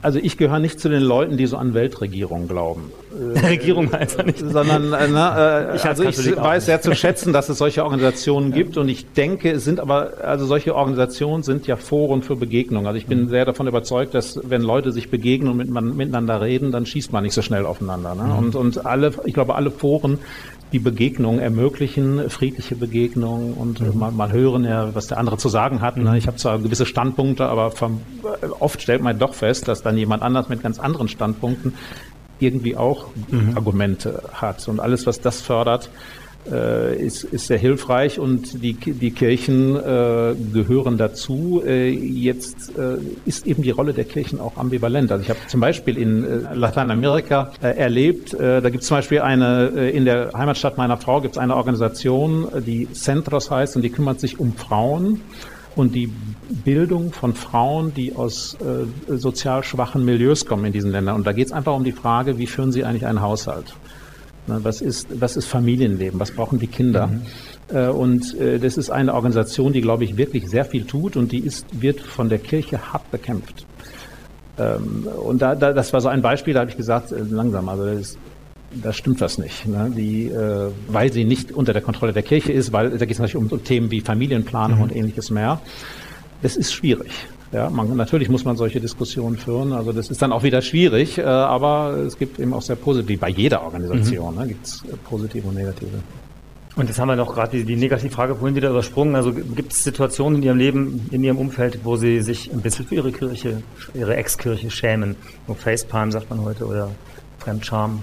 Also ich gehöre nicht zu den Leuten, die so an Weltregierung glauben. <laughs> Regierung heißt er nicht. Sondern, äh, ne, äh, ich also ich weiß sehr zu schätzen, dass es solche Organisationen gibt und ich denke, es sind aber, also solche Organisationen sind ja Foren für Begegnung. Also ich bin mhm. sehr davon überzeugt, dass wenn Leute sich begegnen und mit, man, miteinander reden, dann schießt man nicht so schnell aufeinander. Ne? Mhm. Und, und alle, ich glaube, alle Foren die Begegnung ermöglichen, friedliche Begegnungen und mhm. mal, mal hören, ja, was der andere zu sagen hat. Ne? Ich habe zwar gewisse Standpunkte, aber vom, oft stellt man doch fest, dass dann jemand anders mit ganz anderen Standpunkten irgendwie auch mhm. Argumente hat. Und alles, was das fördert, ist, ist sehr hilfreich und die, die Kirchen äh, gehören dazu. Äh, jetzt äh, ist eben die Rolle der Kirchen auch ambivalent. Also ich habe zum Beispiel in äh, Lateinamerika äh, erlebt, äh, da gibt es zum Beispiel eine, äh, in der Heimatstadt meiner Frau gibt es eine Organisation, die Centros heißt und die kümmert sich um Frauen und die Bildung von Frauen, die aus äh, sozial schwachen Milieus kommen in diesen Ländern. Und da geht es einfach um die Frage, wie führen sie eigentlich einen Haushalt? Was ist, was ist Familienleben? Was brauchen die Kinder? Mhm. Äh, und äh, das ist eine Organisation, die, glaube ich, wirklich sehr viel tut und die ist, wird von der Kirche hart bekämpft. Ähm, und da, da, das war so ein Beispiel, da habe ich gesagt, äh, langsam, also das, da stimmt was nicht. Ne? Die, weil sie nicht unter der Kontrolle der Kirche ist, weil da geht es natürlich um, um, Themen wie Familienplanung mhm. und ähnliches mehr. Das ist schwierig. Ja, man, natürlich muss man solche Diskussionen führen. Also das ist dann auch wieder schwierig, äh, aber es gibt eben auch sehr positiv, wie bei jeder Organisation, mhm. ne, gibt es äh, positive und negative. Und jetzt haben wir noch gerade die, die Negativfrage vorhin wieder übersprungen. Also gibt es Situationen in Ihrem Leben, in Ihrem Umfeld, wo Sie sich ein bisschen für Ihre Kirche, Ihre Ex-Kirche schämen? So Facepalm sagt man heute oder Fremdscham?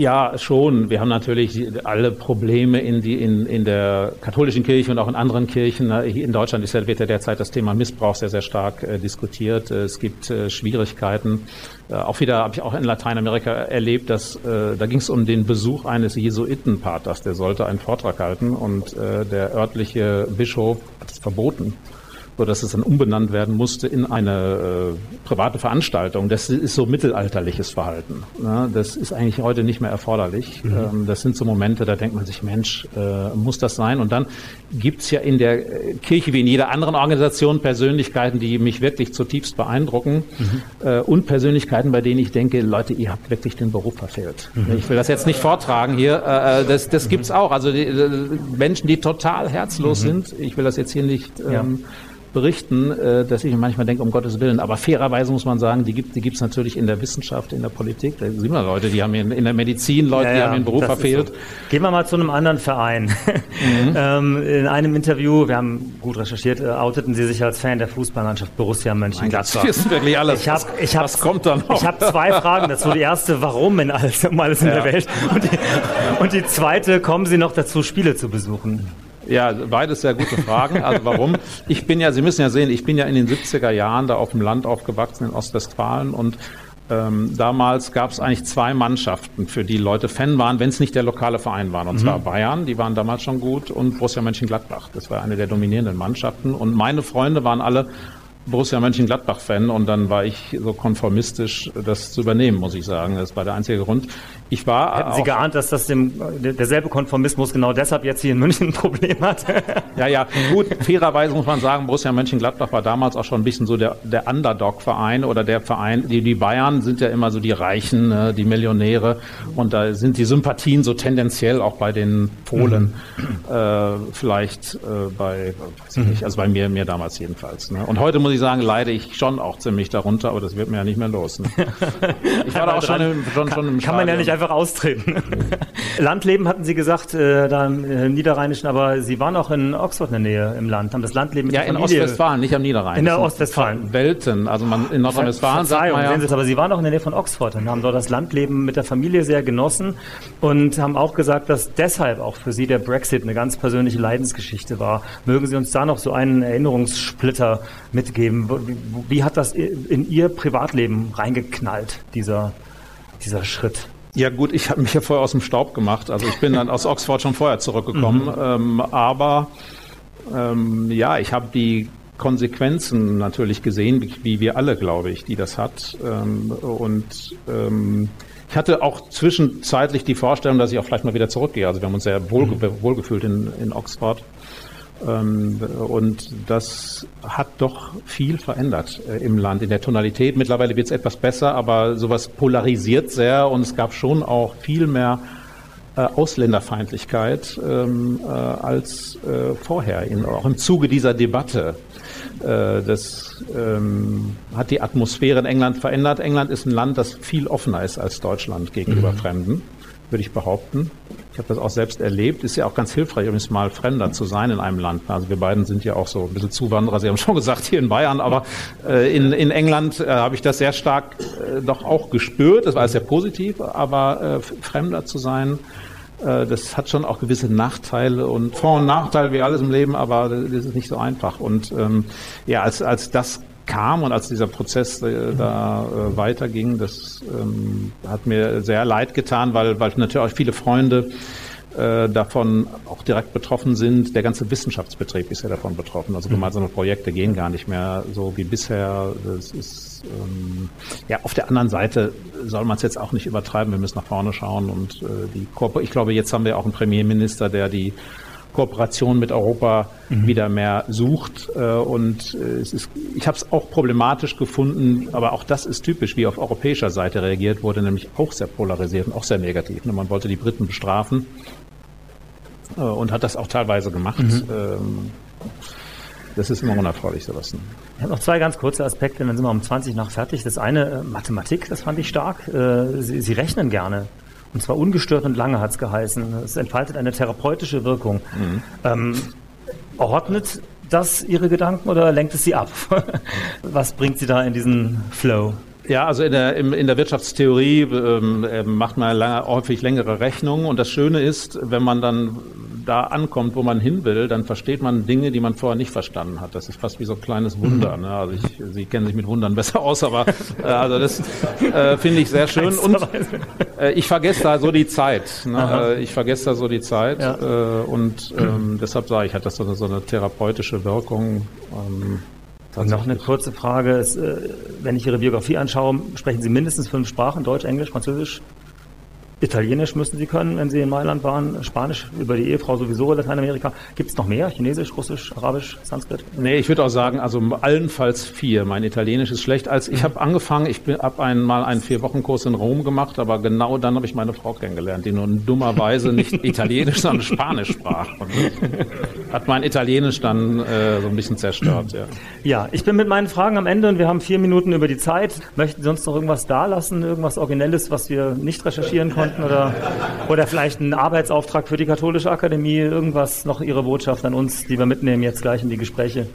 Ja, schon. Wir haben natürlich alle Probleme in, die, in, in der katholischen Kirche und auch in anderen Kirchen. In Deutschland ist ja, wird ja derzeit das Thema Missbrauch sehr, sehr stark äh, diskutiert. Es gibt äh, Schwierigkeiten. Äh, auch wieder habe ich auch in Lateinamerika erlebt, dass äh, da ging es um den Besuch eines Jesuitenpaters. Der sollte einen Vortrag halten und äh, der örtliche Bischof hat es verboten sodass es dann umbenannt werden musste in eine äh, private Veranstaltung. Das ist so mittelalterliches Verhalten. Ne? Das ist eigentlich heute nicht mehr erforderlich. Mhm. Ähm, das sind so Momente, da denkt man sich, Mensch, äh, muss das sein? Und dann gibt's ja in der Kirche wie in jeder anderen Organisation Persönlichkeiten, die mich wirklich zutiefst beeindrucken mhm. äh, und Persönlichkeiten, bei denen ich denke, Leute, ihr habt wirklich den Beruf verfehlt. Mhm. Ich will das jetzt nicht vortragen hier. Äh, äh das das mhm. gibt's auch. Also die, äh, Menschen, die total herzlos mhm. sind. Ich will das jetzt hier nicht ähm, ja berichten, äh, dass ich manchmal denke, um Gottes Willen. Aber fairerweise muss man sagen, die gibt die gibt's natürlich in der Wissenschaft, in der Politik. Da sind wir Leute, die haben in, in der Medizin Leute, ja, die haben ihren Beruf verfehlt. So. Gehen wir mal zu einem anderen Verein. <laughs> Mhm. ähm, in einem Interview, wir haben gut recherchiert, äh, outeten Sie sich als Fan der Fußballmannschaft Borussia Mönchengladbach. Das ist wirklich alles. Ich hab, ich hab, was kommt dann noch? Ich habe zwei Fragen dazu. Die erste, warum in alles, <laughs> um alles in ja. der Welt? Und die, und die zweite, kommen Sie noch dazu, Spiele zu besuchen? Ja, beides sehr gute Fragen. Also warum? Ich bin ja, Sie müssen ja sehen, ich bin ja in den 70er Jahren da auf dem Land aufgewachsen in Ostwestfalen und ähm, damals gab es eigentlich zwei Mannschaften, für die Leute Fan waren, wenn es nicht der lokale Verein war. Und mhm. zwar Bayern, die waren damals schon gut, und Borussia Mönchengladbach. Das war eine der dominierenden Mannschaften. Und meine Freunde waren alle Borussia Mönchengladbach-Fan und dann war ich so konformistisch, das zu übernehmen, muss ich sagen. Das war der einzige Grund. Ich war. Hätten Sie geahnt, dass das dem, derselbe Konformismus genau deshalb jetzt hier in München ein Problem hat? <laughs> ja, ja, gut. Fairerweise muss man sagen, Borussia Mönchengladbach war damals auch schon ein bisschen so der, der Underdog-Verein oder der Verein. Die, die Bayern sind ja immer so die Reichen, ne, die Millionäre und da sind die Sympathien so tendenziell auch bei den Polen mhm. äh, vielleicht äh, bei, weiß ich nicht, also bei mir, mir damals jedenfalls. Ne? Und heute muss ich sagen, leide ich schon auch ziemlich darunter, aber das wird mir ja nicht mehr los. Ne? <laughs> Ich war da auch schon, im, schon, schon im Kann man ja nicht einfach austreten. <laughs> Landleben hatten Sie gesagt, äh, da im äh, Niederrheinischen, aber Sie waren auch in Oxford in der Nähe im Land, haben das Landleben mit Ja, in Ostwestfalen, nicht am Niederrhein. In der Ostwestfalen. Welten, also man in Nordrhein-Westfalen sagt man ja, Sie aber Sie waren auch in der Nähe von Oxford und haben dort das Landleben mit der Familie sehr genossen und haben auch gesagt, dass deshalb auch für Sie der Brexit eine ganz persönliche Leidensgeschichte war. Mögen Sie uns da noch so einen Erinnerungssplitter mitgeben? Wie, wie hat das in Ihr Privatleben reingeknallt, dieser, dieser Schritt? Ja gut, ich habe mich ja vorher aus dem Staub gemacht. Also ich bin dann aus Oxford schon vorher zurückgekommen. Mhm. Ähm, aber ähm, ja, ich habe die Konsequenzen natürlich gesehen, wie, wie, wir alle, glaube ich, die das hat. Ähm, und ähm, ich hatte auch zwischenzeitlich die Vorstellung, dass ich auch vielleicht mal wieder zurückgehe. Also wir haben uns sehr wohl, mhm. wohlgefühlt in, in Oxford. Ähm, und das hat doch viel verändert äh, im Land, in der Tonalität. Mittlerweile wird es etwas besser, aber sowas polarisiert sehr und es gab schon auch viel mehr äh, Ausländerfeindlichkeit ähm, äh, als vorher, auch im Zuge dieser Debatte. Das ähm, hat die Atmosphäre in England verändert. England ist ein Land, das viel offener ist als Deutschland gegenüber mhm. Fremden, würde ich behaupten. Habe das auch selbst erlebt. Ist ja auch ganz hilfreich, übrigens mal Fremder zu sein in einem Land. Also wir beiden sind ja auch so ein bisschen Zuwanderer. Sie haben schon gesagt, hier in Bayern, aber äh, in, in England äh, habe ich das sehr stark äh, doch auch gespürt. Das war sehr positiv, aber äh, Fremder zu sein, äh, das hat schon auch gewisse Nachteile und Vor- und Nachteile wie alles im Leben, aber das ist nicht so einfach. Und ähm, ja, als, als das kam und als dieser Prozess äh, da äh, weiterging, das ähm, hat mir sehr leid getan, weil, weil natürlich auch viele Freunde äh, davon auch direkt betroffen sind. Der ganze Wissenschaftsbetrieb ist ja davon betroffen. Also mhm. gemeinsame Projekte gehen gar nicht mehr so wie bisher. Das ist ähm, ja auf der anderen Seite soll man es jetzt auch nicht übertreiben. Wir müssen nach vorne schauen und äh, die ich glaube, jetzt haben wir auch einen Premierminister, der die Kooperation mit Europa mhm. wieder mehr sucht. Äh, und äh, es ist, ich habe es auch problematisch gefunden, aber auch das ist typisch, wie auf europäischer Seite reagiert wurde, nämlich auch sehr polarisiert und auch sehr negativ. Ne, man wollte die Briten bestrafen äh, und hat das auch teilweise gemacht. Mhm. Ähm, das ist immer unerfreulich, sowas. Ich habe noch zwei ganz kurze Aspekte, dann sind wir um 20 nach fertig. Das eine, Mathematik, das fand ich stark. Sie, Sie rechnen gerne. Und zwar ungestört und lange hat es geheißen. Es entfaltet eine therapeutische Wirkung. Mhm. Ähm, ordnet das Ihre Gedanken oder lenkt es Sie ab? <laughs> Was bringt Sie da in diesen Flow? Ja, also in der, in der Wirtschaftstheorie ähm, äh, macht man lange, häufig längere Rechnungen und das Schöne ist, wenn man dann da ankommt, wo man hin will, dann versteht man Dinge, die man vorher nicht verstanden hat. Das ist fast wie so ein kleines Wunder. Ne? Also ich, Sie kennen sich mit Wundern besser aus, aber äh, also das äh, finde ich sehr <laughs> schön. Und äh, ich vergesse da so die Zeit. Ne? Äh, ich vergesse da so die Zeit ja. äh, und ähm, deshalb sage ich, hat das so, so eine therapeutische Wirkung. Ähm, noch eine kurze Frage. Ist, äh, wenn ich Ihre Biografie anschaue, sprechen Sie mindestens fünf Sprachen, Deutsch, Englisch, Französisch, Italienisch müssen Sie können, wenn Sie in Mailand waren. Spanisch über die Ehefrau sowieso, Lateinamerika. Gibt es noch mehr? Chinesisch, Russisch, Arabisch, Sanskrit? Nee, ich würde auch sagen, also allenfalls vier. Mein Italienisch ist schlecht. Als ich habe angefangen, ich habe einmal einen Vier-Wochen-Kurs in Rom gemacht, aber genau dann habe ich meine Frau kennengelernt, die nun dummerweise nicht <laughs> Italienisch, sondern Spanisch sprach. Hat mein Italienisch dann äh, so ein bisschen zerstört. Ja. ja, ich bin mit meinen Fragen am Ende und wir haben vier Minuten über die Zeit. Möchten Sie uns noch irgendwas dalassen, irgendwas Originelles, was wir nicht recherchieren konnten? Könnten oder, oder vielleicht einen Arbeitsauftrag für die Katholische Akademie, irgendwas noch Ihre Botschaft an uns, die wir mitnehmen jetzt gleich in die Gespräche?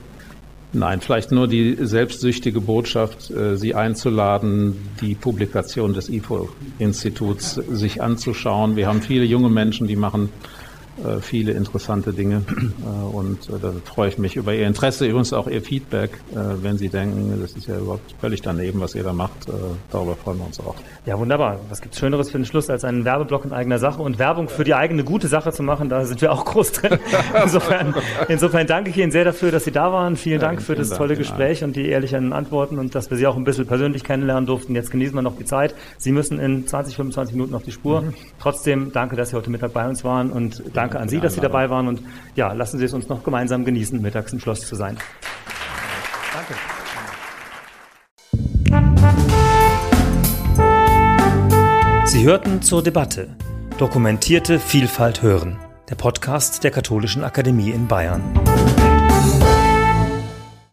Nein, vielleicht nur die selbstsüchtige Botschaft, äh, Sie einzuladen, die Publikation des IFO-Instituts sich anzuschauen. Wir haben viele junge Menschen, die machen viele interessante Dinge <clears throat> äh, und äh, da freue ich mich über Ihr Interesse, übrigens auch Ihr Feedback, wenn Sie denken, das ist ja überhaupt völlig daneben, was ihr da macht. Darüber freuen wir uns auch. Ja, wunderbar. Was gibt Schöneres für den Schluss, als einen Werbeblock in eigener Sache und Werbung für die eigene gute Sache zu machen? Da sind wir auch groß drin. <laughs> Insofern, insofern danke ich Ihnen sehr dafür, dass Sie da waren. Vielen Dank für das tolle Gespräch und die ehrlichen Antworten und dass wir Sie auch ein bisschen persönlich kennenlernen durften. Jetzt genießen wir noch die Zeit. Sie müssen in 20, 25 Minuten auf die Spur. Mhm. Trotzdem danke, dass Sie heute Mittag bei uns waren und danke Danke an Sie, dass Sie dabei waren und ja, lassen Sie es uns noch gemeinsam genießen, mittags im Schloss zu sein. Danke. Sie hörten zur Debatte Dokumentierte Vielfalt hören, der Podcast der Katholischen Akademie in Bayern.